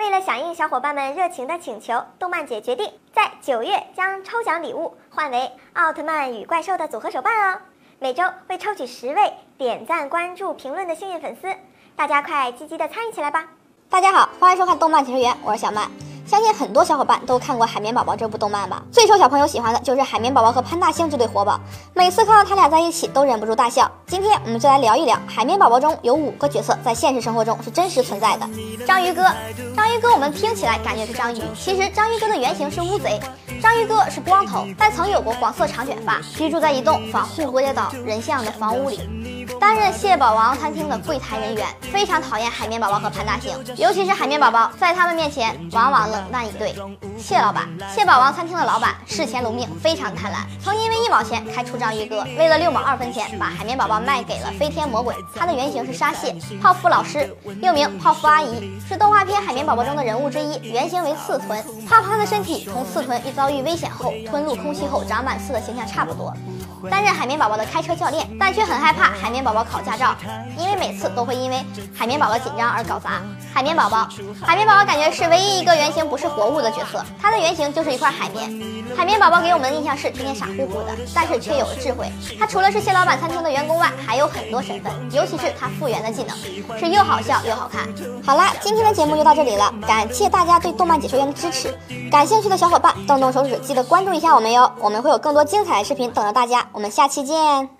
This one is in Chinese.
为了响应小伙伴们热情的请求，动漫姐决定在九月将抽奖礼物换为奥特曼与怪兽的组合手办哦。每周会抽取十位点赞、关注、评论的幸运粉丝，大家快积极的参与起来吧！大家好，欢迎收看动漫解说员，我是小麦。相信很多小伙伴都看过《海绵宝宝》这部动漫吧？最受小朋友喜欢的就是海绵宝宝和潘大星这对活宝，每次看到他俩在一起都忍不住大笑。今天我们就来聊一聊海绵宝宝中有五个角色在现实生活中是真实存在的。章鱼哥，章鱼哥，我们听起来感觉是章鱼，其实章鱼哥的原型是乌贼。章鱼哥是光头，但曾有过黄色长卷发，居住在一栋仿护国岛人像的房屋里。担任蟹堡王餐厅的柜台人员，非常讨厌海绵宝宝和潘大星，尤其是海绵宝宝，在他们面前往往冷淡以对。蟹老板，蟹堡王餐厅的老板，视钱如命，非常贪婪，曾因为一毛钱开除章鱼哥，为了六毛二分钱把海绵宝宝卖给了飞天魔鬼。他的原型是沙蟹，泡芙老师，又名泡芙阿姨，是动画片海绵宝宝中的人物之一，原型为刺豚。泡泡的身体同刺豚遇遭遇危险后吞入空气后长满刺的形象差不多。担任海绵宝宝的开车教练，但却很害怕海绵绵宝宝考驾照，因为每次都会因为海绵宝宝紧张而搞砸。海绵宝宝，海绵宝宝感觉是唯一一个原型不是活物的角色，它的原型就是一块海绵。海绵宝宝给我们的印象是天天傻乎乎的，但是却有了智慧。他除了是蟹老板餐厅的员工外，还有很多身份，尤其是他复原的技能，是又好笑又好看。好啦，今天的节目就到这里了，感谢大家对动漫解说员的支持。感兴趣的小伙伴动动手指，记得关注一下我们哟，我们会有更多精彩的视频等着大家。我们下期见。